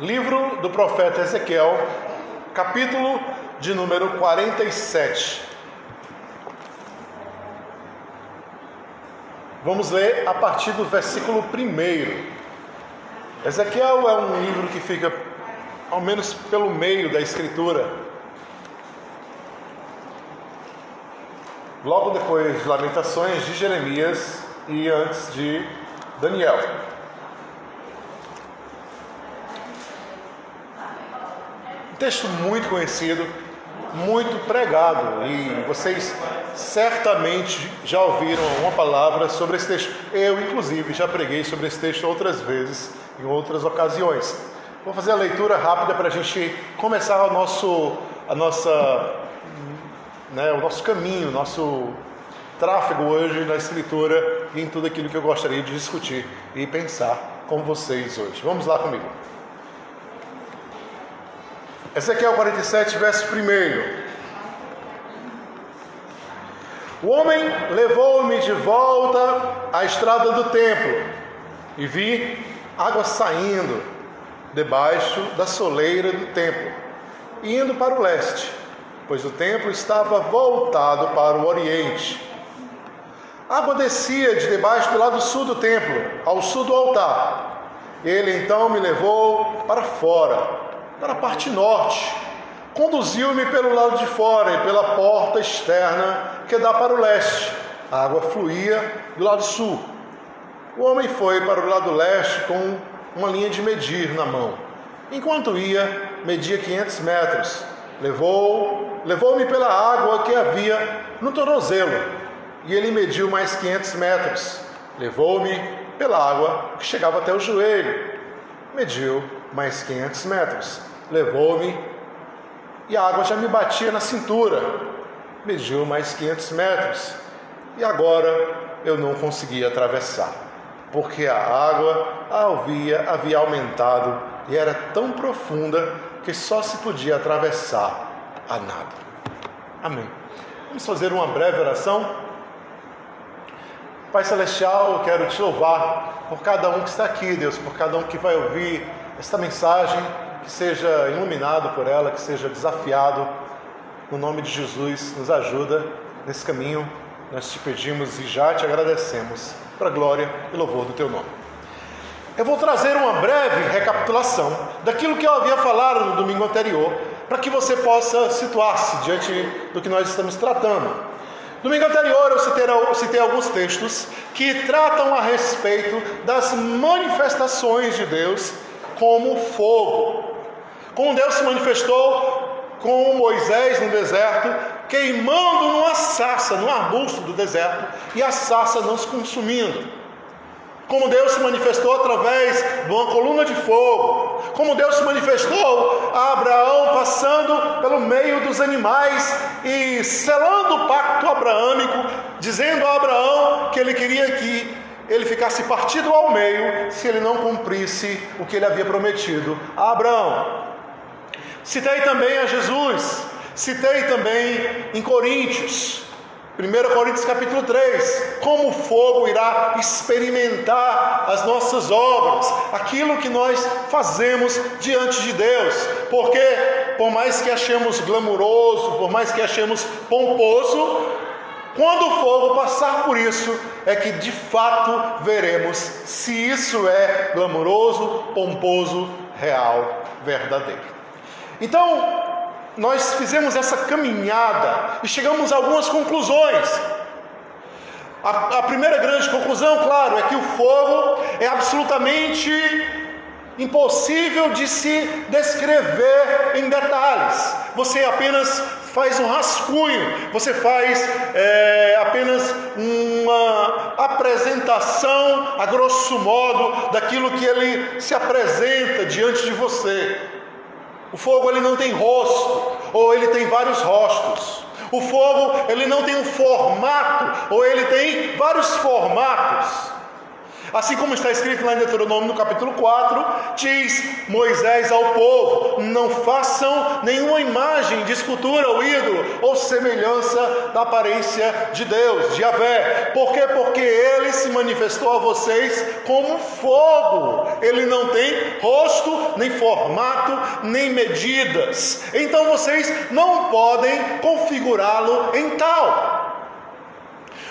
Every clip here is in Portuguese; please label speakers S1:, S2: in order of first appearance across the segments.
S1: Livro do profeta Ezequiel, capítulo de número 47. Vamos ler a partir do versículo 1. Ezequiel é um livro que fica ao menos pelo meio da escritura. Logo depois de Lamentações de Jeremias e antes de Daniel. Texto muito conhecido, muito pregado, e vocês certamente já ouviram uma palavra sobre esse texto. Eu, inclusive, já preguei sobre esse texto outras vezes, em outras ocasiões. Vou fazer a leitura rápida para a gente começar o nosso, a nossa, né, o nosso caminho, o nosso tráfego hoje na Escritura e em tudo aquilo que eu gostaria de discutir e pensar com vocês hoje. Vamos lá comigo. Ezequiel 47, verso 1. O homem levou-me de volta à estrada do templo e vi água saindo debaixo da soleira do templo, indo para o leste, pois o templo estava voltado para o oriente. Água descia de debaixo do lado sul do templo, ao sul do altar. Ele então me levou para fora para a parte norte. Conduziu-me pelo lado de fora e pela porta externa que dá para o leste. A água fluía do lado sul. O homem foi para o lado leste com uma linha de medir na mão. Enquanto ia, media 500 metros. Levou, levou-me pela água que havia no tornozelo, e ele mediu mais 500 metros. Levou-me pela água que chegava até o joelho. Mediu mais 500 metros. Levou-me e a água já me batia na cintura. Mediu mais 500 metros e agora eu não conseguia atravessar, porque a água havia, havia aumentado e era tão profunda que só se podia atravessar a nada. Amém. Vamos fazer uma breve oração. Pai Celestial, eu quero te louvar por cada um que está aqui, Deus, por cada um que vai ouvir esta mensagem, que seja iluminado por ela, que seja desafiado. No nome de Jesus, nos ajuda nesse caminho. Nós te pedimos e já te agradecemos para a glória e louvor do teu nome. Eu vou trazer uma breve recapitulação daquilo que eu havia falado no domingo anterior, para que você possa situar-se diante do que nós estamos tratando. Domingo anterior eu citei, eu citei, alguns textos que tratam a respeito das manifestações de Deus como fogo. Como Deus se manifestou com Moisés no deserto, queimando numa sarça, num arbusto do deserto, e a sarça não se consumindo. Como Deus se manifestou através de uma coluna de fogo. Como Deus se manifestou a Abraão passando pelo meio dos animais e selando o pacto abraâmico, dizendo a Abraão que ele queria que ele ficasse partido ao meio se ele não cumprisse o que ele havia prometido a Abraão. Citei também a Jesus, citei também em Coríntios, 1 Coríntios capítulo 3, como o fogo irá experimentar as nossas obras, aquilo que nós fazemos diante de Deus, porque por mais que achemos glamuroso, por mais que achemos pomposo, quando o fogo passar por isso, é que de fato veremos se isso é glamouroso, pomposo, real, verdadeiro. Então, nós fizemos essa caminhada e chegamos a algumas conclusões. A, a primeira grande conclusão, claro, é que o fogo é absolutamente impossível de se descrever em detalhes. Você apenas faz um rascunho, você faz é, apenas uma apresentação, a grosso modo, daquilo que ele se apresenta diante de você. O fogo ele não tem rosto, ou ele tem vários rostos. O fogo ele não tem um formato, ou ele tem vários formatos. Assim como está escrito lá em Deuteronômio no capítulo 4, diz Moisés ao povo: Não façam nenhuma imagem de escultura ou ídolo ou semelhança da aparência de Deus, de Yahvé. Por quê? Porque ele se manifestou a vocês como fogo. Ele não tem rosto, nem formato, nem medidas. Então vocês não podem configurá-lo em tal.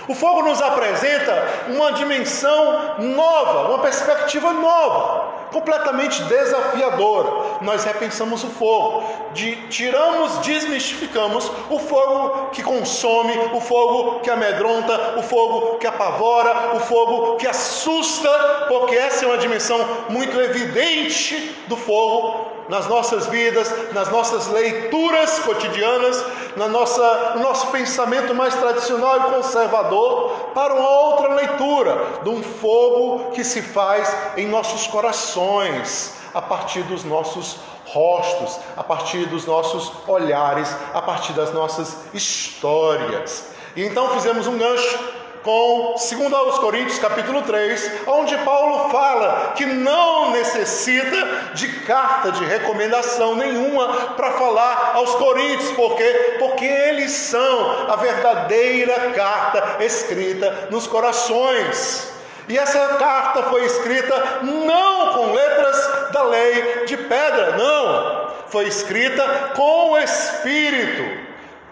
S1: O fogo nos apresenta uma dimensão nova, uma perspectiva nova, completamente desafiadora. Nós repensamos o fogo, de, tiramos, desmistificamos o fogo que consome, o fogo que amedronta, o fogo que apavora, o fogo que assusta, porque essa é uma dimensão muito evidente do fogo nas nossas vidas, nas nossas leituras cotidianas, na nossa, no nosso pensamento mais tradicional e conservador, para uma outra leitura de um fogo que se faz em nossos corações, a partir dos nossos rostos, a partir dos nossos olhares, a partir das nossas histórias. E então fizemos um gancho com 2 aos Coríntios capítulo 3, onde Paulo fala que não necessita de carta de recomendação nenhuma para falar aos Coríntios, por quê? Porque eles são a verdadeira carta escrita nos corações. E essa carta foi escrita não com letras da lei de pedra, não. Foi escrita com o Espírito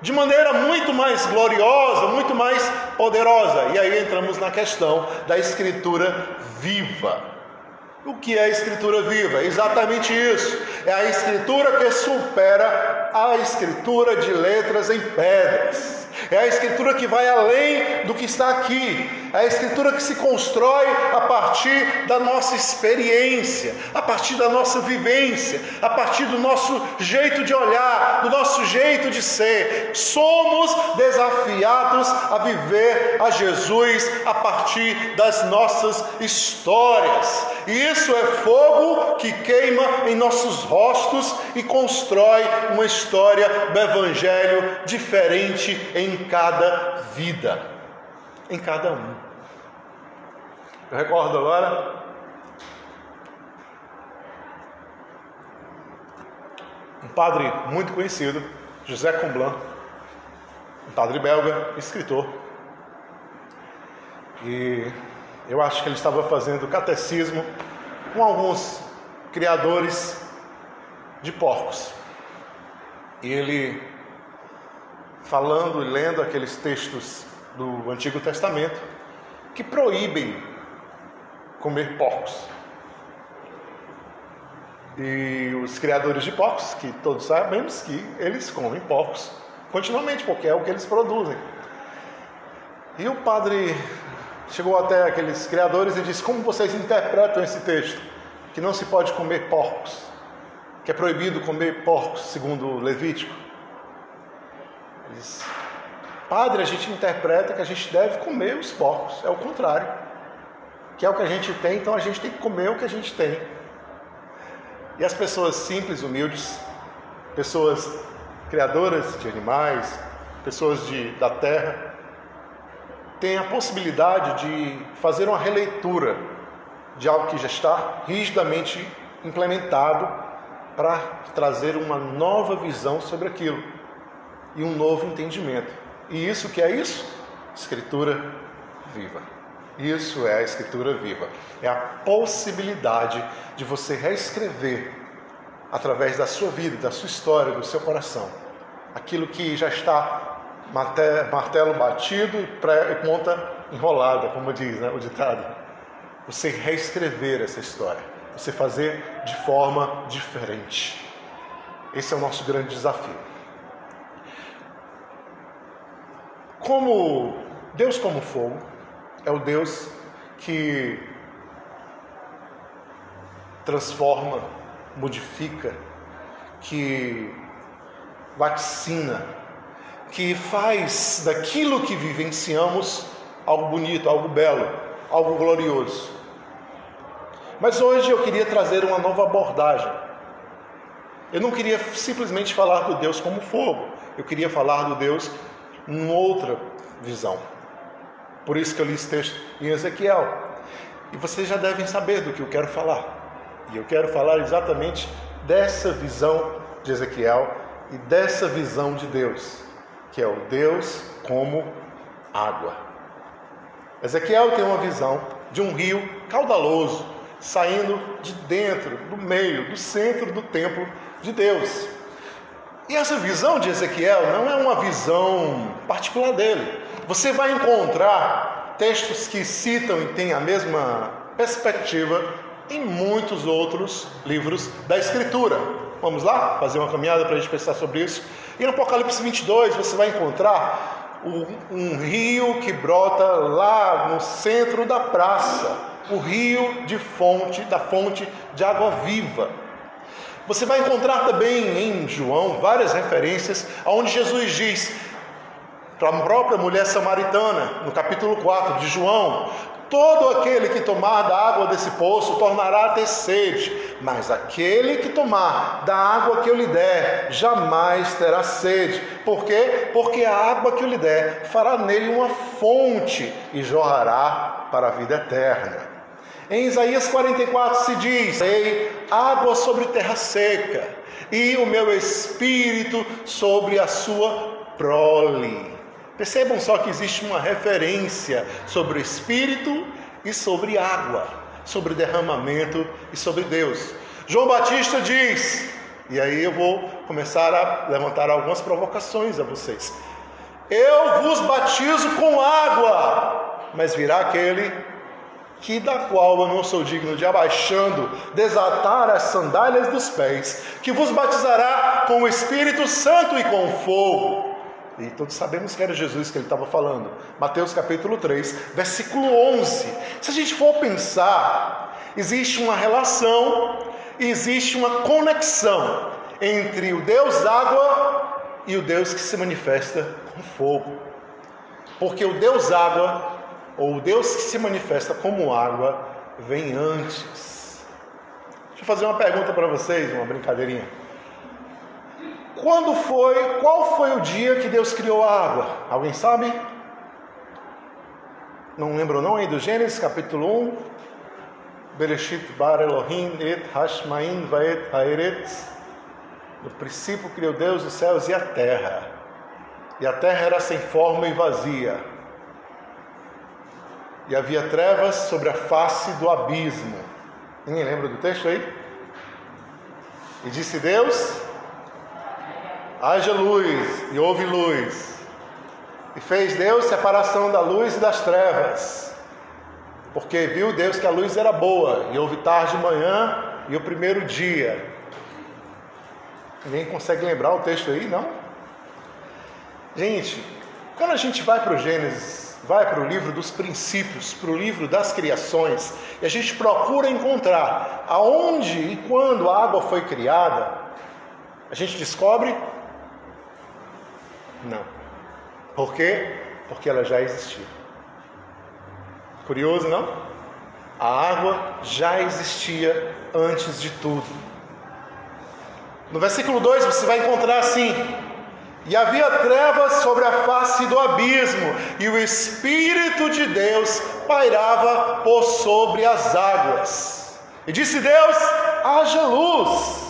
S1: de maneira muito mais gloriosa, muito mais poderosa. E aí entramos na questão da escritura viva. O que é a escritura viva? Exatamente isso. É a escritura que supera a escritura de letras em pedras. É a escritura que vai além do que está aqui. É a escritura que se constrói a partir da nossa experiência, a partir da nossa vivência, a partir do nosso jeito de olhar, do nosso jeito de ser. Somos desafiados a viver a Jesus a partir das nossas histórias. E isso é fogo que queima em nossos rostos e constrói uma história do Evangelho diferente em cada vida, em cada um. Eu recordo agora um padre muito conhecido, José Comblan, um padre belga, escritor. E eu acho que ele estava fazendo catecismo com alguns criadores de porcos. E ele, falando e lendo aqueles textos do Antigo Testamento, que proíbem comer porcos. E os criadores de porcos, que todos sabemos que eles comem porcos continuamente, porque é o que eles produzem. E o padre chegou até aqueles criadores e disse: Como vocês interpretam esse texto? Que não se pode comer porcos, que é proibido comer porcos, segundo Levítico. Padre, a gente interpreta que a gente deve comer os porcos, é o contrário. Que é o que a gente tem, então a gente tem que comer o que a gente tem. E as pessoas simples, humildes, pessoas criadoras de animais, pessoas de, da terra, tem a possibilidade de fazer uma releitura de algo que já está rigidamente implementado para trazer uma nova visão sobre aquilo e um novo entendimento. E isso que é isso? Escritura viva. Isso é a escritura viva. É a possibilidade de você reescrever através da sua vida, da sua história, do seu coração, aquilo que já está martelo batido e ponta enrolada, como diz né, o ditado. Você reescrever essa história, você fazer de forma diferente. Esse é o nosso grande desafio. Como Deus como fogo é o Deus que transforma, modifica, que vaticina que faz daquilo que vivenciamos algo bonito, algo belo, algo glorioso. Mas hoje eu queria trazer uma nova abordagem. Eu não queria simplesmente falar do Deus como fogo, eu queria falar do Deus em outra visão. Por isso que eu li esse texto em Ezequiel. E vocês já devem saber do que eu quero falar. E eu quero falar exatamente dessa visão de Ezequiel e dessa visão de Deus, que é o Deus como água. Ezequiel tem uma visão de um rio caudaloso saindo de dentro, do meio, do centro do templo de Deus. E essa visão de Ezequiel não é uma visão particular dele. Você vai encontrar textos que citam e têm a mesma perspectiva em muitos outros livros da Escritura. Vamos lá fazer uma caminhada para a gente pensar sobre isso. E no Apocalipse 22 você vai encontrar um, um rio que brota lá no centro da praça, o rio de fonte da fonte de água viva. Você vai encontrar também em João várias referências aonde Jesus diz para a própria mulher samaritana, no capítulo 4 de João, Todo aquele que tomar da água desse poço tornará a ter sede, mas aquele que tomar da água que eu lhe der jamais terá sede. Por quê? Porque a água que eu lhe der fará nele uma fonte e jorrará para a vida eterna. Em Isaías 44 se diz: Ei, água sobre terra seca, e o meu espírito sobre a sua prole. Percebam só que existe uma referência sobre o Espírito e sobre água, sobre derramamento e sobre Deus. João Batista diz, e aí eu vou começar a levantar algumas provocações a vocês. Eu vos batizo com água, mas virá aquele que da qual eu não sou digno de abaixando, desatar as sandálias dos pés, que vos batizará com o Espírito Santo e com fogo. E todos sabemos que era Jesus que ele estava falando. Mateus capítulo 3, versículo 11. Se a gente for pensar, existe uma relação, existe uma conexão entre o Deus água e o Deus que se manifesta com fogo. Porque o Deus água, ou o Deus que se manifesta como água, vem antes. Deixa eu fazer uma pergunta para vocês, uma brincadeirinha. Quando foi, qual foi o dia que Deus criou a água? Alguém sabe? Não lembro não aí do Gênesis capítulo 1. Bereshit bar Elohim et vaet. No princípio criou Deus os céus e a terra. E a terra era sem forma e vazia. E havia trevas sobre a face do abismo. Ninguém lembra do texto aí? E disse Deus: haja luz e houve luz. E fez Deus separação da luz e das trevas. Porque viu Deus que a luz era boa, e houve tarde de manhã e o primeiro dia. Ninguém consegue lembrar o texto aí, não? Gente, quando a gente vai para o Gênesis, vai para o livro dos princípios, para o livro das criações, e a gente procura encontrar aonde e quando a água foi criada, a gente descobre não. Por quê? Porque ela já existia. Curioso, não? A água já existia antes de tudo. No versículo 2 você vai encontrar assim: E havia trevas sobre a face do abismo, e o Espírito de Deus pairava por sobre as águas. E disse Deus: haja luz.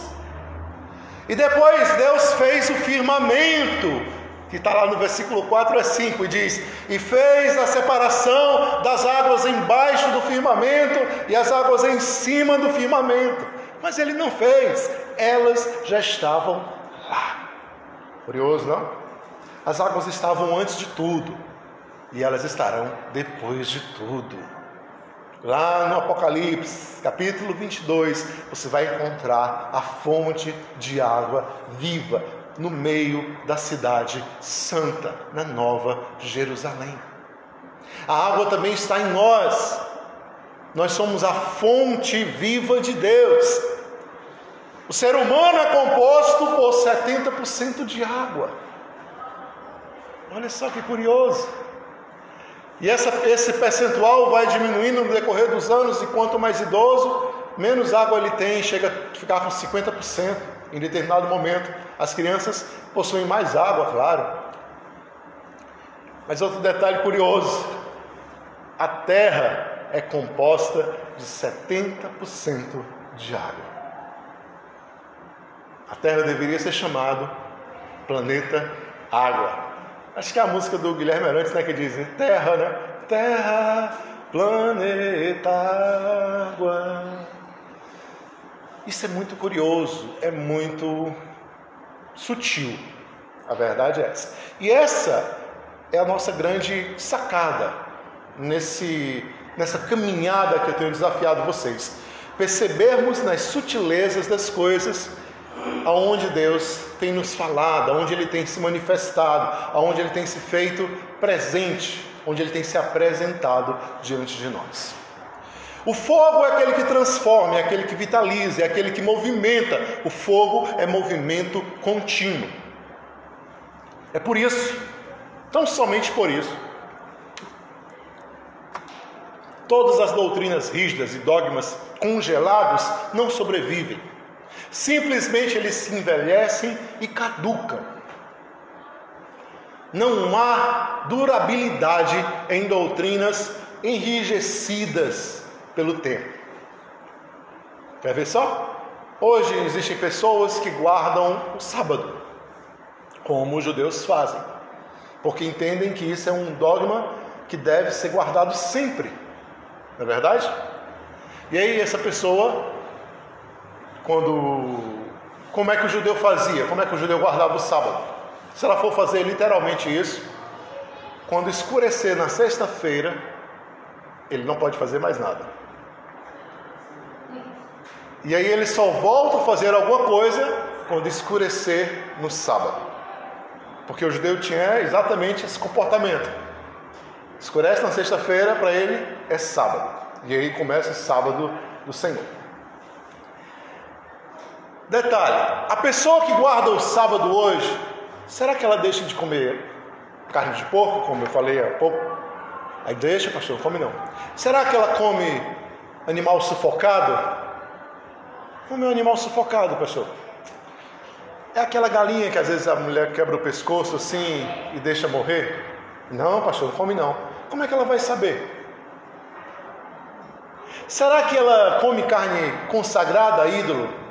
S1: E depois Deus fez o firmamento que está lá no versículo 4 a 5, e diz: E fez a separação das águas embaixo do firmamento e as águas em cima do firmamento. Mas ele não fez, elas já estavam lá. Curioso, não? As águas estavam antes de tudo, e elas estarão depois de tudo. Lá no Apocalipse, capítulo 22, você vai encontrar a fonte de água viva, no meio da cidade santa, na Nova Jerusalém. A água também está em nós. Nós somos a fonte viva de Deus. O ser humano é composto por 70% de água. Olha só que curioso. E essa, esse percentual vai diminuindo no decorrer dos anos, e quanto mais idoso, menos água ele tem, chega a ficar com 50% em determinado momento. As crianças possuem mais água, claro. Mas outro detalhe curioso: a terra é composta de 70% de água. A Terra deveria ser chamado planeta água. Acho que é a música do Guilherme Arantes, né, que diz Terra, né? Terra, planeta água. Isso é muito curioso, é muito sutil. A verdade é essa. E essa é a nossa grande sacada nesse, nessa caminhada que eu tenho desafiado vocês. Percebermos nas sutilezas das coisas aonde Deus tem nos falado, aonde Ele tem se manifestado, aonde Ele tem se feito presente, onde Ele tem se apresentado diante de nós. O fogo é aquele que transforma, é aquele que vitaliza, é aquele que movimenta. O fogo é movimento contínuo. É por isso, tão somente por isso, todas as doutrinas rígidas e dogmas congelados não sobrevivem. Simplesmente eles se envelhecem e caducam. Não há durabilidade em doutrinas enrijecidas pelo tempo. Quer ver só? Hoje existem pessoas que guardam o sábado, como os judeus fazem, porque entendem que isso é um dogma que deve ser guardado sempre. Não é verdade? E aí essa pessoa, quando como é que o judeu fazia? Como é que o judeu guardava o sábado? Se ela for fazer literalmente isso, quando escurecer na sexta-feira, ele não pode fazer mais nada. E aí ele só volta a fazer alguma coisa quando escurecer no sábado. Porque o judeu tinha exatamente esse comportamento. Escurece na sexta-feira, para ele é sábado. E aí começa o sábado do Senhor. Detalhe: a pessoa que guarda o sábado hoje, será que ela deixa de comer carne de porco, como eu falei há pouco? Aí deixa, pastor, come não. Será que ela come animal sufocado? Como é um animal sufocado, pastor? É aquela galinha que às vezes a mulher quebra o pescoço assim e deixa morrer? Não, pastor, não come não. Como é que ela vai saber? Será que ela come carne consagrada a ídolo?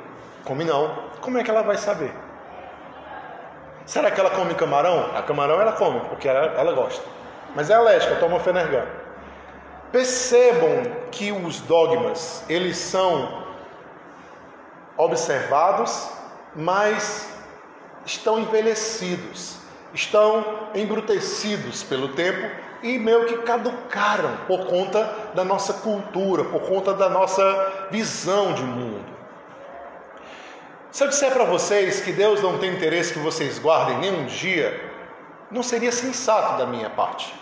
S1: Come não. Como é que ela vai saber? Será que ela come camarão? A camarão ela come, porque ela, ela gosta. Mas é alérgica, toma fenergan. Percebam que os dogmas, eles são observados, mas estão envelhecidos, estão embrutecidos pelo tempo e meio que caducaram por conta da nossa cultura, por conta da nossa visão de mundo. Se eu disser para vocês que Deus não tem interesse que vocês guardem nenhum dia, não seria sensato da minha parte.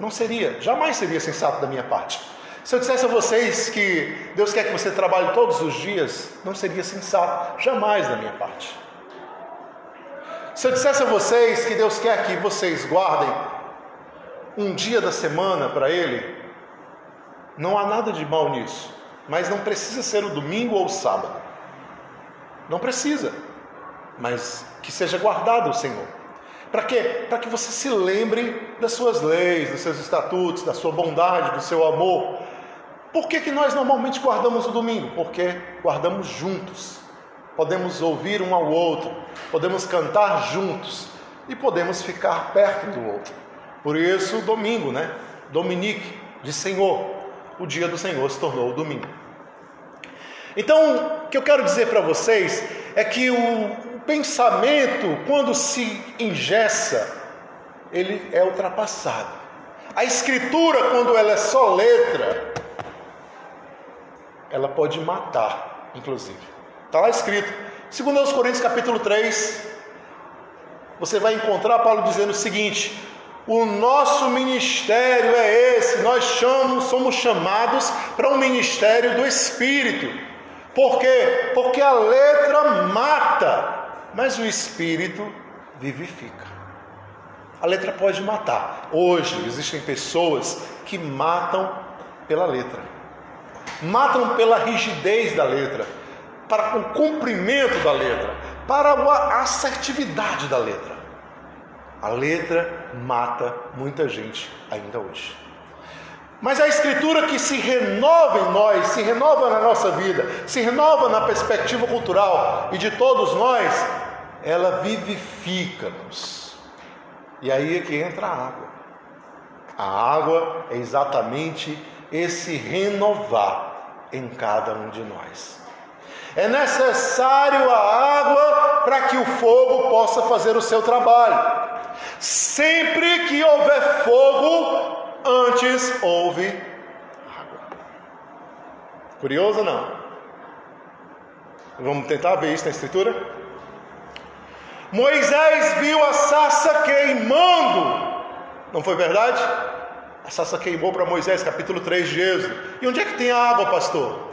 S1: Não seria, jamais seria sensato da minha parte. Se eu dissesse a vocês que Deus quer que você trabalhe todos os dias, não seria sensato, jamais da minha parte. Se eu dissesse a vocês que Deus quer que vocês guardem um dia da semana para Ele, não há nada de mal nisso, mas não precisa ser o domingo ou o sábado. Não precisa, mas que seja guardado o Senhor. Para quê? Para que você se lembre das suas leis, dos seus estatutos, da sua bondade, do seu amor, por que, que nós normalmente guardamos o domingo? Porque guardamos juntos. Podemos ouvir um ao outro, podemos cantar juntos e podemos ficar perto do outro. Por isso, domingo, né? Dominique, de Senhor. O dia do Senhor se tornou o domingo. Então, o que eu quero dizer para vocês é que o pensamento, quando se ingessa, ele é ultrapassado. A escritura, quando ela é só letra, ela pode matar, inclusive. Está lá escrito. Segundo aos Coríntios capítulo 3, você vai encontrar Paulo dizendo o seguinte: o nosso ministério é esse, nós chamamos, somos chamados para um ministério do Espírito. Por quê? Porque a letra mata, mas o Espírito vivifica. A letra pode matar. Hoje existem pessoas que matam pela letra matam pela rigidez da letra, para o cumprimento da letra, para a assertividade da letra. A letra mata muita gente ainda hoje. Mas a Escritura que se renova em nós, se renova na nossa vida, se renova na perspectiva cultural e de todos nós, ela vivifica-nos. E aí é que entra a água. A água é exatamente esse renovar em cada um de nós. É necessário a água para que o fogo possa fazer o seu trabalho. Sempre que houver fogo, antes houve água. Curioso ou não? Vamos tentar ver isso na escritura? Moisés viu a sarça queimando. Não foi verdade? A sarça queimou para Moisés, capítulo 3 de Êxodo. E onde é que tem a água, pastor?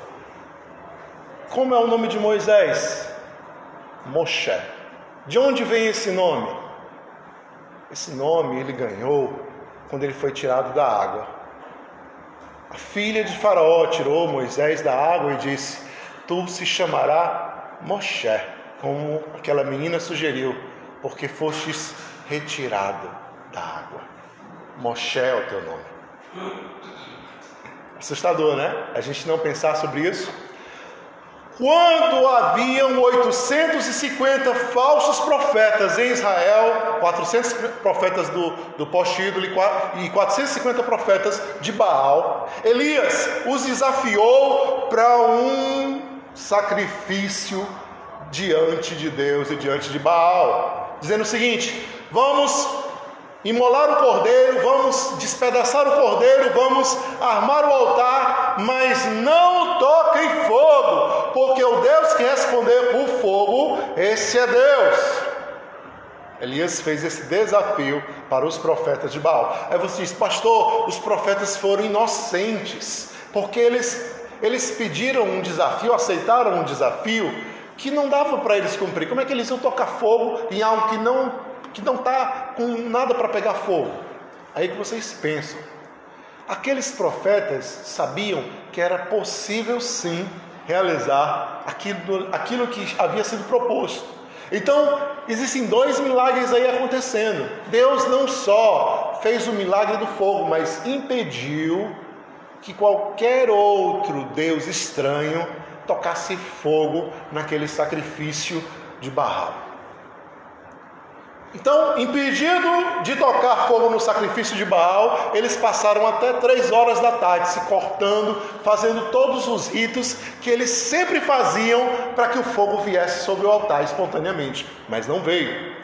S1: Como é o nome de Moisés? Moshe. De onde vem esse nome? Esse nome ele ganhou quando ele foi tirado da água. A filha de Faraó tirou Moisés da água e disse: Tu se chamará Moshe, como aquela menina sugeriu, porque fostes retirado da água. Moshe é o teu nome. Assustador, né? A gente não pensar sobre isso. Quando haviam 850 falsos profetas em Israel, 400 profetas do, do pós-ídolo e 450 profetas de Baal, Elias os desafiou para um sacrifício diante de Deus e diante de Baal, dizendo o seguinte: vamos imolar o cordeiro, vamos despedaçar o cordeiro, vamos armar o altar, mas não toquem fogo, porque o Deus que responder por fogo, esse é Deus. Elias fez esse desafio para os profetas de Baal. Aí você diz, pastor, os profetas foram inocentes, porque eles, eles pediram um desafio, aceitaram um desafio que não dava para eles cumprir. Como é que eles iam tocar fogo em algo que não que não está com nada para pegar fogo. Aí que vocês pensam. Aqueles profetas sabiam que era possível sim realizar aquilo, aquilo que havia sido proposto. Então, existem dois milagres aí acontecendo. Deus não só fez o milagre do fogo, mas impediu que qualquer outro Deus estranho tocasse fogo naquele sacrifício de Barral. Então, impedido de tocar fogo no sacrifício de Baal, eles passaram até três horas da tarde se cortando, fazendo todos os ritos que eles sempre faziam para que o fogo viesse sobre o altar espontaneamente, mas não veio.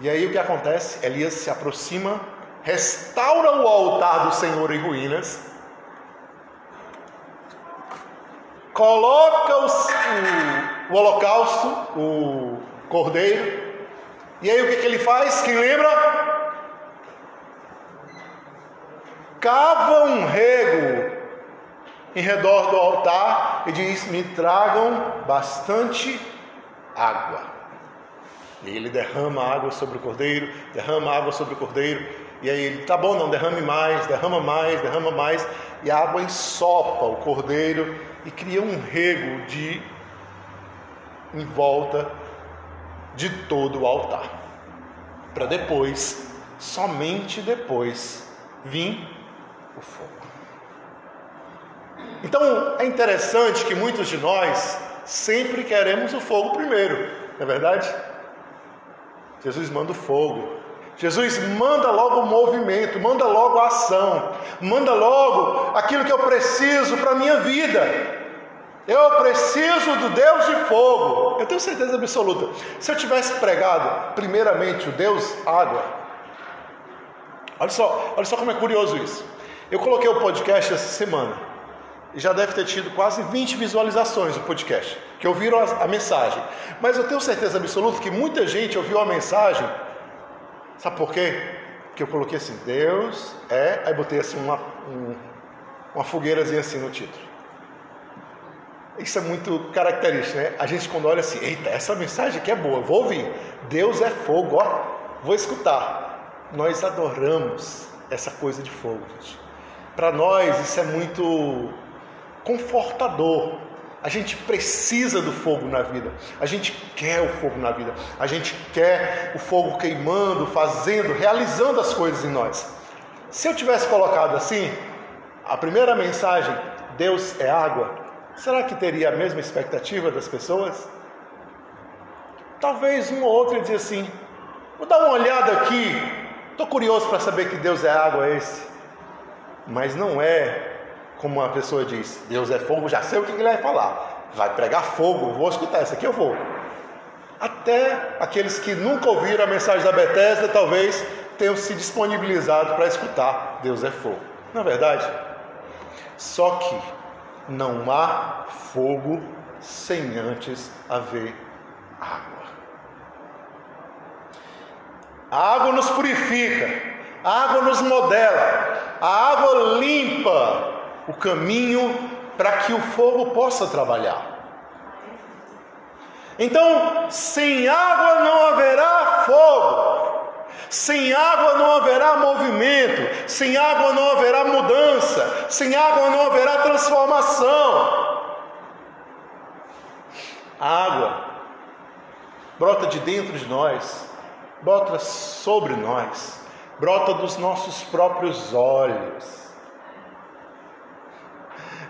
S1: E aí o que acontece? Elias se aproxima, restaura o altar do Senhor em ruínas, coloca os, o, o holocausto, o cordeiro, e aí o que, que ele faz? Quem lembra? Cava um rego em redor do altar e diz: Me tragam bastante água. E ele derrama água sobre o cordeiro, derrama água sobre o cordeiro. E aí ele, tá bom, não, derrame mais, derrama mais, derrama mais. E a água ensopa o cordeiro e cria um rego de em volta de todo o altar. Para depois, somente depois, vir o fogo. Então é interessante que muitos de nós sempre queremos o fogo primeiro, não é verdade? Jesus manda o fogo, Jesus manda logo o movimento, manda logo a ação, manda logo aquilo que eu preciso para a minha vida. Eu preciso do Deus de fogo. Eu tenho certeza absoluta. Se eu tivesse pregado, primeiramente, o Deus água. Olha só, olha só como é curioso isso. Eu coloquei o podcast essa semana. E já deve ter tido quase 20 visualizações o podcast, que ouviram a, a mensagem. Mas eu tenho certeza absoluta que muita gente ouviu a mensagem. Sabe por quê? Porque eu coloquei assim, Deus é. Aí botei assim uma, um, uma fogueirazinha assim no título. Isso é muito característico, né? A gente quando olha assim, eita, essa mensagem aqui é boa, vou ouvir. Deus é fogo, ó, vou escutar. Nós adoramos essa coisa de fogo, gente. Para nós isso é muito confortador. A gente precisa do fogo na vida. A gente quer o fogo na vida. A gente quer o fogo queimando, fazendo, realizando as coisas em nós. Se eu tivesse colocado assim, a primeira mensagem, Deus é água, será que teria a mesma expectativa das pessoas? Talvez um ou outro dizer assim: vou dar uma olhada aqui, estou curioso para saber que Deus é água esse. Mas não é como uma pessoa diz: Deus é fogo, já sei o que ele vai falar. Vai pregar fogo, vou escutar, essa aqui eu vou. Até aqueles que nunca ouviram a mensagem da Bethesda, talvez tenham se disponibilizado para escutar Deus é fogo. Não é verdade? Só que não há fogo sem antes haver água. A água nos purifica, a água nos modela, a água limpa o caminho para que o fogo possa trabalhar. Então, sem água não haverá fogo. Sem água não haverá movimento, sem água não haverá mudança, sem água não haverá transformação. A água brota de dentro de nós, brota sobre nós, brota dos nossos próprios olhos.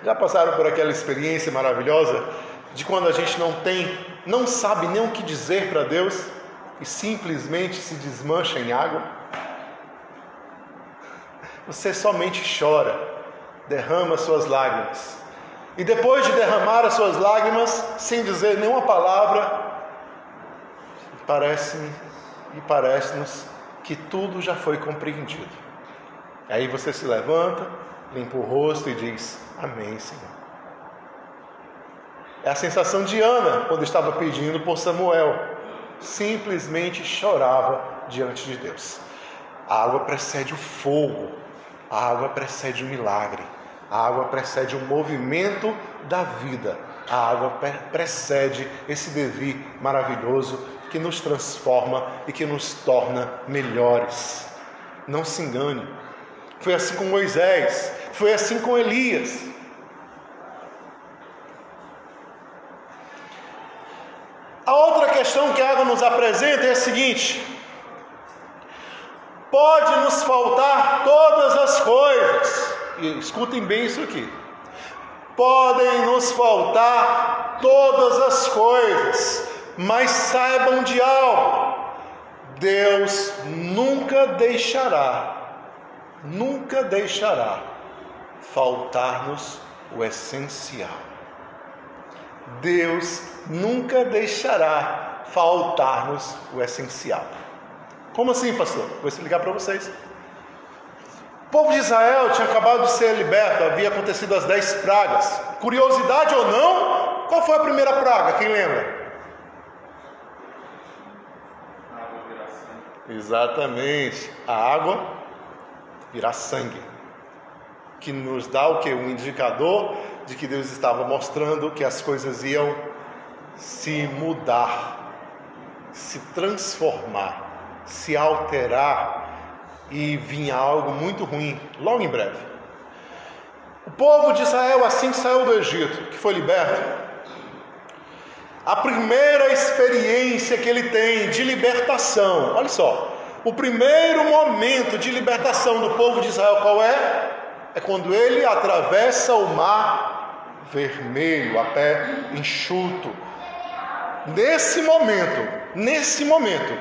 S1: Já passaram por aquela experiência maravilhosa de quando a gente não tem, não sabe nem o que dizer para Deus e simplesmente se desmancha em água? Você somente chora, derrama suas lágrimas. E depois de derramar as suas lágrimas, sem dizer nenhuma palavra, parece e parece-nos que tudo já foi compreendido. Aí você se levanta, limpa o rosto e diz: Amém, Senhor. É a sensação de Ana quando estava pedindo por Samuel. Simplesmente chorava diante de Deus. A água precede o fogo, a água precede o milagre, a água precede o movimento da vida, a água precede esse devir maravilhoso que nos transforma e que nos torna melhores. Não se engane. Foi assim com Moisés, foi assim com Elias. A outra questão que a água nos apresenta é a seguinte: pode nos faltar todas as coisas, e escutem bem isso aqui. Podem nos faltar todas as coisas, mas saibam de algo: Deus nunca deixará, nunca deixará faltar-nos o essencial. Deus nunca deixará faltar-nos o essencial. Como assim, pastor? Vou explicar para vocês. O povo de Israel tinha acabado de ser liberto, havia acontecido as dez pragas. Curiosidade ou não, qual foi a primeira praga? Quem lembra? Exatamente, a água virá sangue, que nos dá o que? Um indicador de que Deus estava mostrando que as coisas iam se mudar, se transformar, se alterar e vinha algo muito ruim logo em breve. O povo de Israel, assim que saiu do Egito, que foi liberto, a primeira experiência que ele tem de libertação, olha só, o primeiro momento de libertação do povo de Israel qual é? É quando ele atravessa o mar vermelho, a pé enxuto. Nesse momento, nesse momento,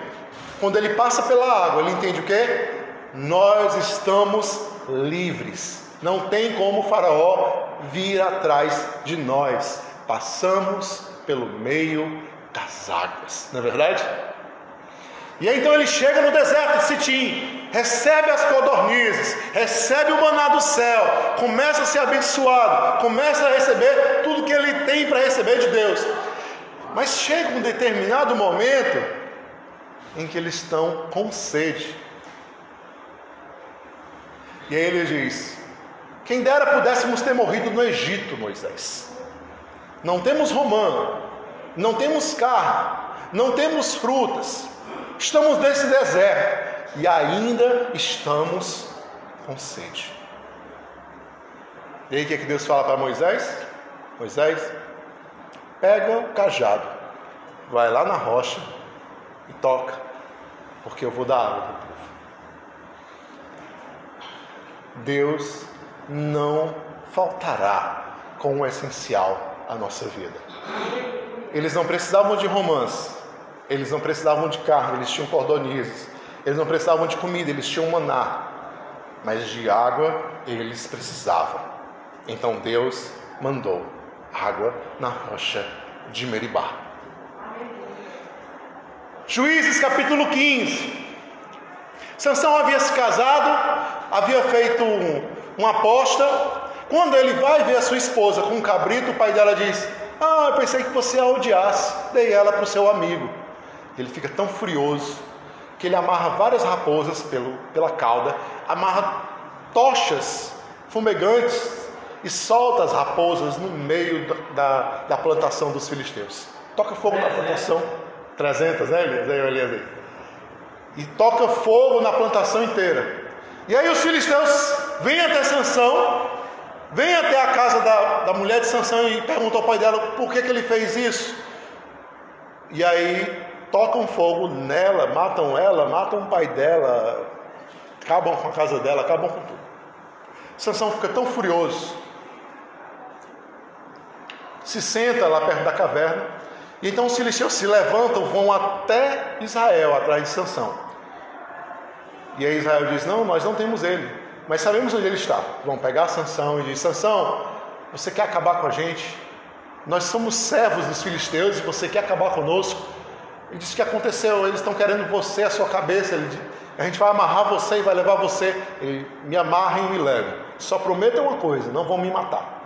S1: quando ele passa pela água, ele entende o que? Nós estamos livres. Não tem como o Faraó vir atrás de nós. Passamos pelo meio das águas, não é verdade? E aí então ele chega no deserto de Sitim, recebe as codornizes, recebe o maná do céu, começa a ser abençoado, começa a receber tudo que ele tem para receber de Deus. Mas chega um determinado momento em que eles estão com sede. E aí ele diz: Quem dera pudéssemos ter morrido no Egito, Moisés. Não temos romano, não temos carne, não temos frutas, Estamos nesse deserto e ainda estamos com sede. E aí o que, é que Deus fala para Moisés? Moisés, pega o cajado, vai lá na rocha e toca, porque eu vou dar água para o povo. Deus não faltará com o essencial à nossa vida. Eles não precisavam de romance, eles não precisavam de carne, eles tinham cordonizes, eles não precisavam de comida, eles tinham maná, mas de água eles precisavam. Então Deus mandou água na rocha de Meribá. Juízes capítulo 15. Sansão havia se casado, havia feito um, uma aposta. Quando ele vai ver a sua esposa com um cabrito, o pai dela diz: Ah, eu pensei que você a odiasse, dei ela para o seu amigo. Ele fica tão furioso que ele amarra várias raposas pelo, pela cauda, amarra tochas fumegantes e solta as raposas no meio da, da, plantação dos filisteus. Toca fogo na plantação, 300, né, Elias? E toca fogo na plantação inteira. E aí os filisteus vêm até Sansão, vêm até a casa da, da mulher de Sansão e perguntam ao pai dela por que, que ele fez isso. E aí tocam fogo nela, matam ela, matam o pai dela, acabam com a casa dela, acabam com tudo. Sansão fica tão furioso, se senta lá perto da caverna, e então os filisteus se levantam, vão até Israel atrás de Sansão. E aí Israel diz: Não, nós não temos ele, mas sabemos onde ele está. Vão pegar Sansão e diz: Sansão, você quer acabar com a gente? Nós somos servos dos filisteus e você quer acabar conosco? Ele disse: O que aconteceu? Eles estão querendo você, a sua cabeça. Ele, a gente vai amarrar você e vai levar você. Ele, me amarrem e me levem. Só prometam uma coisa: não vão me matar.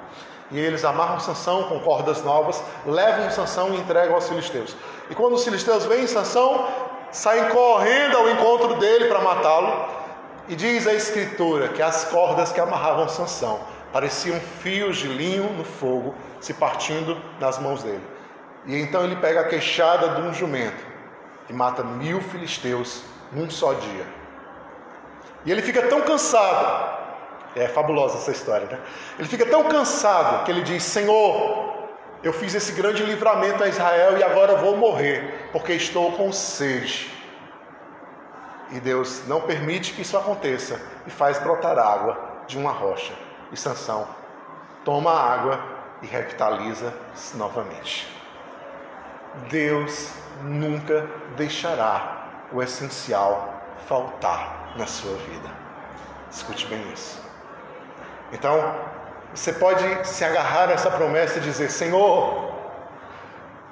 S1: E eles amarram Sansão com cordas novas, levam Sansão e entregam aos filisteus. E quando os filisteus veem Sansão, saem correndo ao encontro dele para matá-lo. E diz a escritura que as cordas que amarravam Sansão pareciam fios de linho no fogo se partindo nas mãos dele. E então ele pega a queixada de um jumento e mata mil filisteus num só dia. E ele fica tão cansado, é fabulosa essa história, né? Ele fica tão cansado que ele diz: Senhor, eu fiz esse grande livramento a Israel e agora vou morrer, porque estou com sede. E Deus não permite que isso aconteça e faz brotar água de uma rocha. E Sansão toma a água e revitaliza novamente. Deus nunca deixará o essencial faltar na sua vida. Escute bem isso. Então, você pode se agarrar a essa promessa e dizer: Senhor,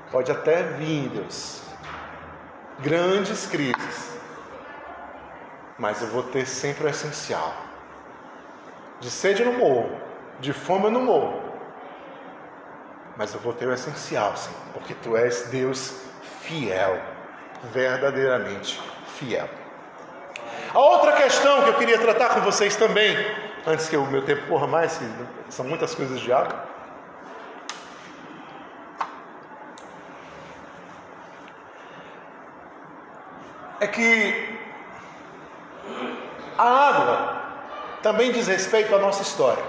S1: pode até vir, Deus, grandes crises, mas eu vou ter sempre o essencial. De sede eu não morro, de fome eu não morro, mas eu vou ter o essencial, Senhor, porque Tu és Deus fiel, verdadeiramente fiel. A outra questão que eu queria tratar com vocês também antes que o meu tempo corra mais, são muitas coisas de água. É que a água também diz respeito à nossa história.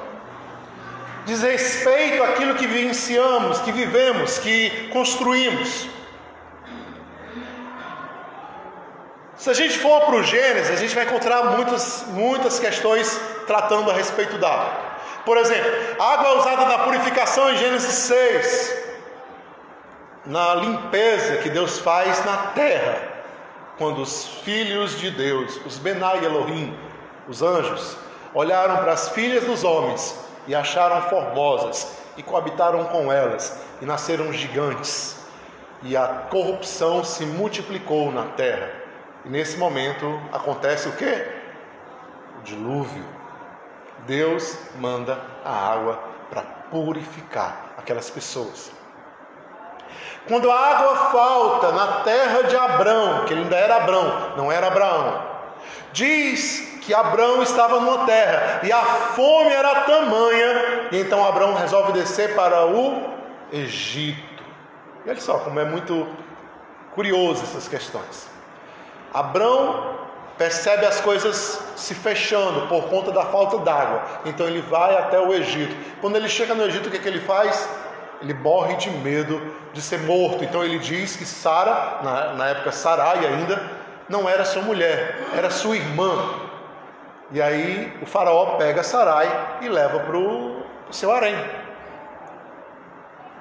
S1: Diz respeito àquilo que vivenciamos, que vivemos, que construímos. Se a gente for para o Gênesis, a gente vai encontrar muitas, muitas questões tratando a respeito da água. Por exemplo, a água usada na purificação em Gênesis 6, na limpeza que Deus faz na terra, quando os filhos de Deus, os Benai Elohim, os anjos, olharam para as filhas dos homens e acharam formosas e coabitaram com elas e nasceram gigantes. E a corrupção se multiplicou na terra. E nesse momento acontece o que? O dilúvio. Deus manda a água para purificar aquelas pessoas. Quando a água falta na terra de Abrão, que ele ainda era Abrão, não era Abraão, diz que Abrão estava numa terra e a fome era tamanha, e então Abrão resolve descer para o Egito. E olha só como é muito curioso essas questões. Abrão percebe as coisas se fechando por conta da falta d'água. Então ele vai até o Egito. Quando ele chega no Egito, o que, é que ele faz? Ele morre de medo de ser morto. Então ele diz que Sara, na, na época Sarai ainda, não era sua mulher, era sua irmã. E aí o faraó pega Sarai e leva para o seu harém.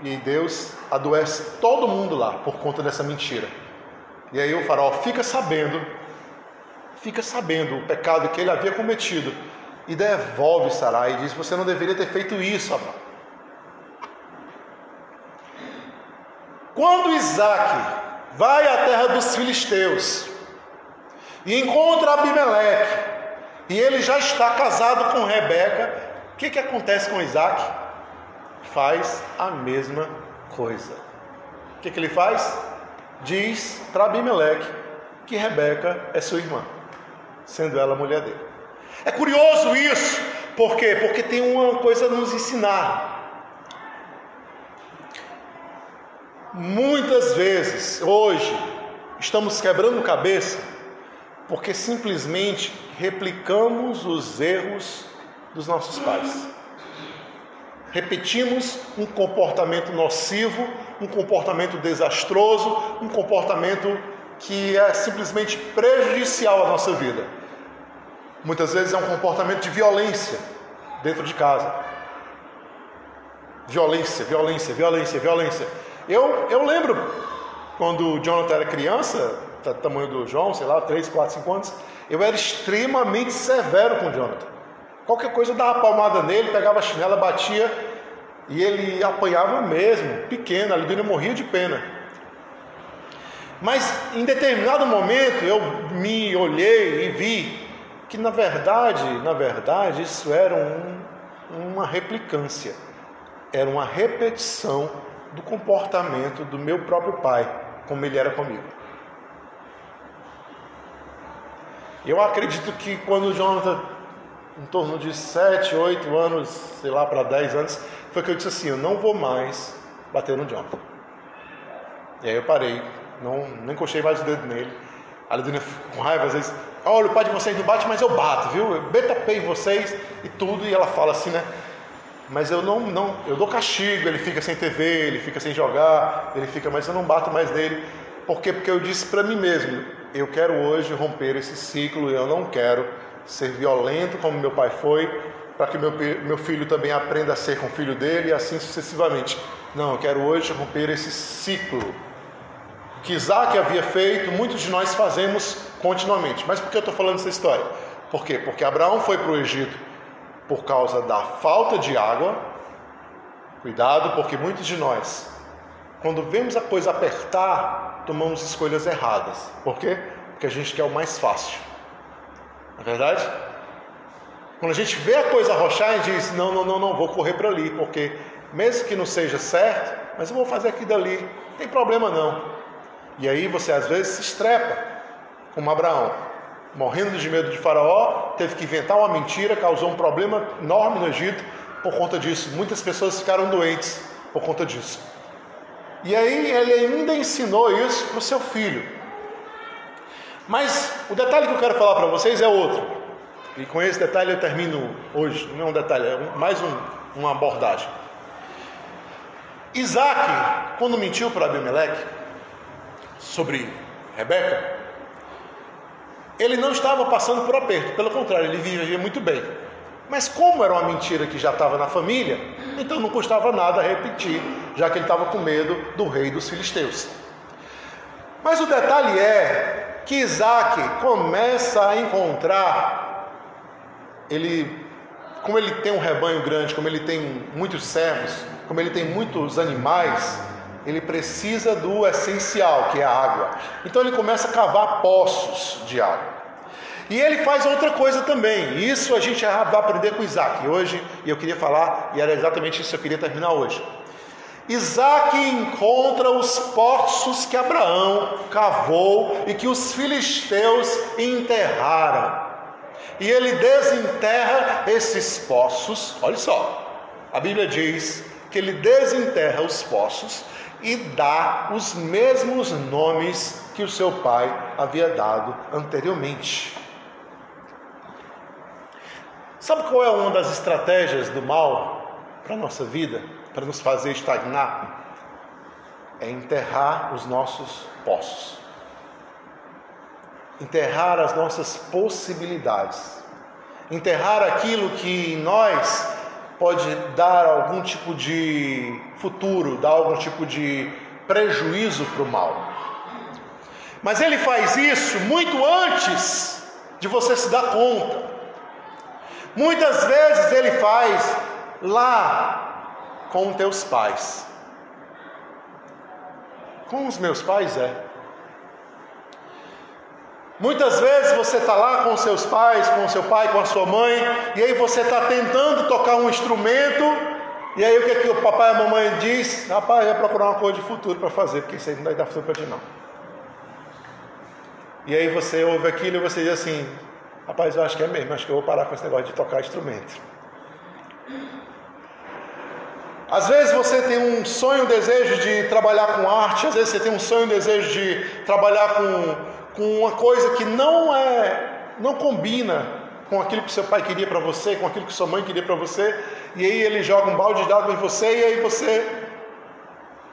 S1: E Deus adoece todo mundo lá por conta dessa mentira. E aí o faraó fica sabendo, fica sabendo o pecado que ele havia cometido e devolve Sarai e diz: Você não deveria ter feito isso. Quando Isaac vai à terra dos filisteus e encontra Abimeleque, e ele já está casado com Rebeca, o que, que acontece com Isaac? Faz a mesma coisa. O que, que ele faz? Diz para Abimeleque que Rebeca é sua irmã, sendo ela mulher dele. É curioso isso, por quê? Porque tem uma coisa a nos ensinar. Muitas vezes, hoje, estamos quebrando cabeça porque simplesmente replicamos os erros dos nossos pais. Repetimos um comportamento nocivo, um comportamento desastroso, um comportamento que é simplesmente prejudicial à nossa vida. Muitas vezes é um comportamento de violência dentro de casa. Violência, violência, violência, violência. Eu, eu lembro quando o Jonathan era criança, tamanho do João, sei lá, 3, 4, 5 anos, eu era extremamente severo com o Jonathan. Qualquer coisa eu dava palmada nele, pegava a chinela, batia e ele apanhava mesmo, pequeno, a Lidina morria de pena. Mas em determinado momento eu me olhei e vi que na verdade, na verdade, isso era um, uma replicância, era uma repetição do comportamento do meu próprio pai, como ele era comigo. Eu acredito que quando Jonathan, em torno de 7, 8 anos, sei lá, para 10 anos, foi que eu disse assim: eu não vou mais bater no Jonathan. E aí eu parei, não, não encostei mais o dedo nele. A Lidina com raiva às vezes, olha, o pai de vocês não bate, mas eu bato, viu? Eu betapei vocês e tudo. E ela fala assim, né? mas eu não, não, eu dou castigo, ele fica sem TV, ele fica sem jogar, ele fica, mas eu não bato mais nele. Por quê? Porque eu disse para mim mesmo, eu quero hoje romper esse ciclo, eu não quero ser violento como meu pai foi, para que meu, meu filho também aprenda a ser com o filho dele e assim sucessivamente. Não, eu quero hoje romper esse ciclo que Isaac havia feito, muitos de nós fazemos continuamente. Mas por que eu estou falando essa história? Por quê? Porque Abraão foi para o Egito por causa da falta de água. Cuidado, porque muitos de nós, quando vemos a coisa apertar, tomamos escolhas erradas. Por quê? Porque a gente quer o mais fácil. Não é verdade? Quando a gente vê a coisa arrochar, gente diz: não, não, não, não, vou correr para ali, porque mesmo que não seja certo, mas eu vou fazer aqui dali, não tem problema não. E aí você às vezes se estrepa, como Abraão morrendo de medo de Faraó, teve que inventar uma mentira, causou um problema enorme no Egito por conta disso. Muitas pessoas ficaram doentes por conta disso. E aí ele ainda ensinou isso para o seu filho. Mas o detalhe que eu quero falar para vocês é outro. E com esse detalhe eu termino hoje. Não é um detalhe, é mais um, uma abordagem. Isaac, quando mentiu para Abimeleque sobre Rebeca, ele não estava passando por aperto, pelo contrário, ele vivia muito bem. Mas como era uma mentira que já estava na família, então não custava nada repetir, já que ele estava com medo do rei dos filisteus. Mas o detalhe é que Isaac começa a encontrar, ele, como ele tem um rebanho grande, como ele tem muitos servos, como ele tem muitos animais, ele precisa do essencial, que é a água. Então ele começa a cavar poços de água. E ele faz outra coisa também. Isso a gente vai aprender com Isaac hoje, e eu queria falar, e era exatamente isso que eu queria terminar hoje. Isaac encontra os poços que Abraão cavou e que os filisteus enterraram. E ele desenterra esses poços. Olha só, a Bíblia diz que ele desenterra os poços e dá os mesmos nomes que o seu pai havia dado anteriormente. Sabe qual é uma das estratégias do mal para a nossa vida, para nos fazer estagnar? É enterrar os nossos poços, enterrar as nossas possibilidades, enterrar aquilo que em nós pode dar algum tipo de futuro, dar algum tipo de prejuízo para o mal. Mas ele faz isso muito antes de você se dar conta. Muitas vezes ele faz lá com teus pais. Com os meus pais é. Muitas vezes você está lá com seus pais, com seu pai, com a sua mãe, e aí você está tentando tocar um instrumento, e aí o que, é que o papai e a mamãe diz? Rapaz, vai procurar uma coisa de futuro para fazer, porque isso aí não vai dar futuro para ti não. E aí você ouve aquilo e você diz assim, rapaz, eu acho que é mesmo, acho que eu vou parar com esse negócio de tocar instrumento. Às vezes você tem um sonho, um desejo de trabalhar com arte, às vezes você tem um sonho, um desejo de trabalhar com, com uma coisa que não é, não combina com aquilo que seu pai queria para você, com aquilo que sua mãe queria para você, e aí ele joga um balde de água em você e aí você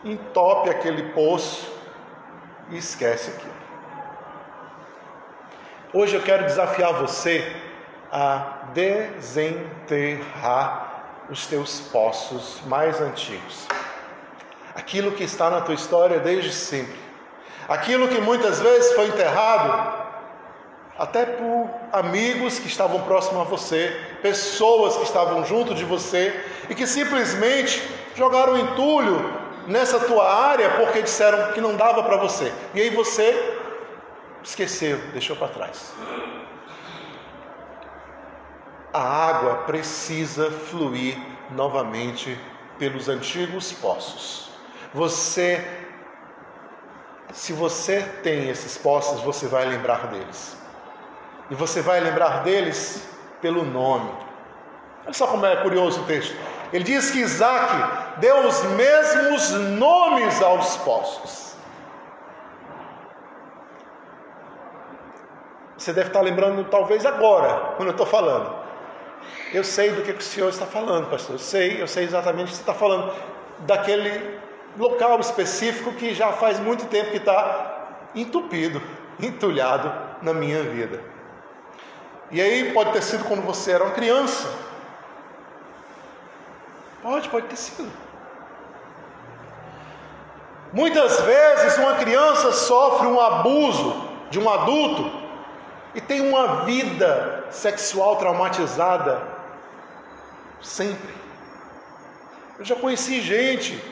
S1: entope aquele poço e esquece aquilo. Hoje eu quero desafiar você a desenterrar os teus poços mais antigos. Aquilo que está na tua história desde sempre. Aquilo que muitas vezes foi enterrado até por amigos que estavam próximos a você, pessoas que estavam junto de você e que simplesmente jogaram entulho nessa tua área porque disseram que não dava para você. E aí você esqueceu, deixou para trás. A água precisa fluir novamente pelos antigos poços. Você, se você tem esses poços, você vai lembrar deles. E você vai lembrar deles pelo nome. Olha só como é curioso o texto. Ele diz que Isaac deu os mesmos nomes aos poços. Você deve estar lembrando, talvez agora, quando eu estou falando. Eu sei do que, o senhor está falando, pastor. Eu sei, eu sei exatamente o que você está falando. Daquele local específico que já faz muito tempo que está entupido, entulhado na minha vida. E aí pode ter sido quando você era uma criança. Pode, pode ter sido. Muitas vezes uma criança sofre um abuso de um adulto e tem uma vida sexual traumatizada sempre. Eu já conheci gente,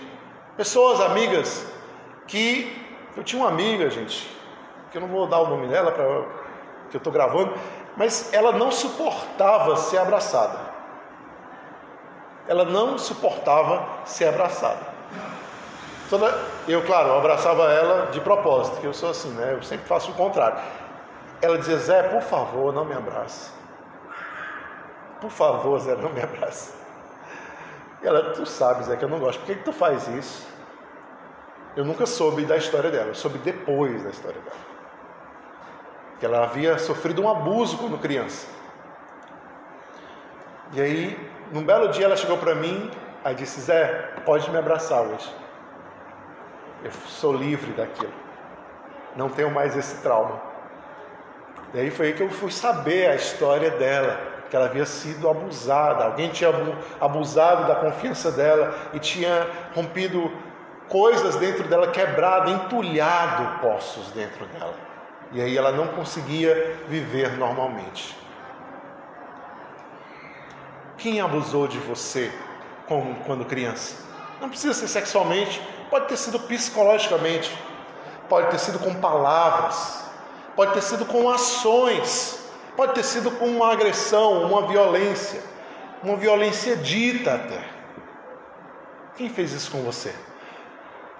S1: pessoas amigas, que eu tinha uma amiga, gente, que eu não vou dar o nome dela para que eu estou gravando, mas ela não suportava ser abraçada. Ela não suportava ser abraçada. Eu, claro, abraçava ela de propósito, que eu sou assim, né? Eu sempre faço o contrário. Ela dizia: Zé, por favor, não me abrace. Por favor, Zé, não me abrace. Ela, tu sabes, Zé, que eu não gosto. Por que, que tu faz isso? Eu nunca soube da história dela, eu soube depois da história dela. Que ela havia sofrido um abuso quando criança. E aí, num belo dia, ela chegou para mim, aí disse: Zé, pode me abraçar hoje. Eu sou livre daquilo. Não tenho mais esse trauma. E aí foi aí que eu fui saber a história dela, que ela havia sido abusada, alguém tinha abusado da confiança dela e tinha rompido coisas dentro dela, quebrado, entulhado poços dentro dela. E aí ela não conseguia viver normalmente. Quem abusou de você quando criança? Não precisa ser sexualmente, pode ter sido psicologicamente, pode ter sido com palavras, pode ter sido com ações, pode ter sido com uma agressão, uma violência, uma violência dita até. Quem fez isso com você?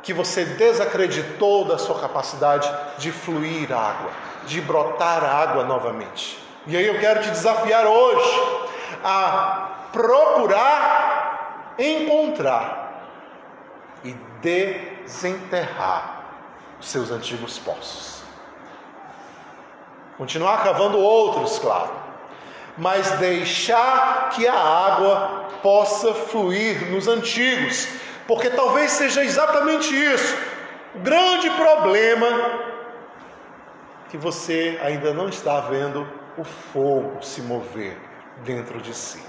S1: Que você desacreditou da sua capacidade de fluir água, de brotar água novamente. E aí eu quero te desafiar hoje a procurar encontrar e desenterrar os seus antigos poços. Continuar cavando outros, claro. Mas deixar que a água possa fluir nos antigos, porque talvez seja exatamente isso. O grande problema que você ainda não está vendo o fogo se mover dentro de si.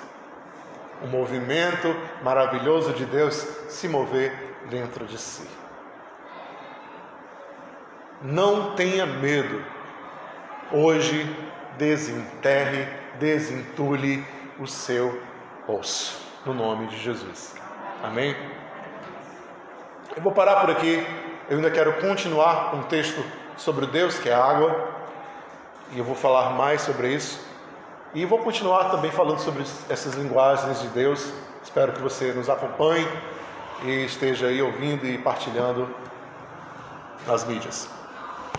S1: Um movimento maravilhoso de Deus se mover dentro de si. Não tenha medo. Hoje desenterre, desentule o seu osso, no nome de Jesus. Amém? Eu vou parar por aqui. Eu ainda quero continuar um texto sobre Deus, que é água, e eu vou falar mais sobre isso. E vou continuar também falando sobre essas linguagens de Deus. Espero que você nos acompanhe e esteja aí ouvindo e partilhando nas mídias.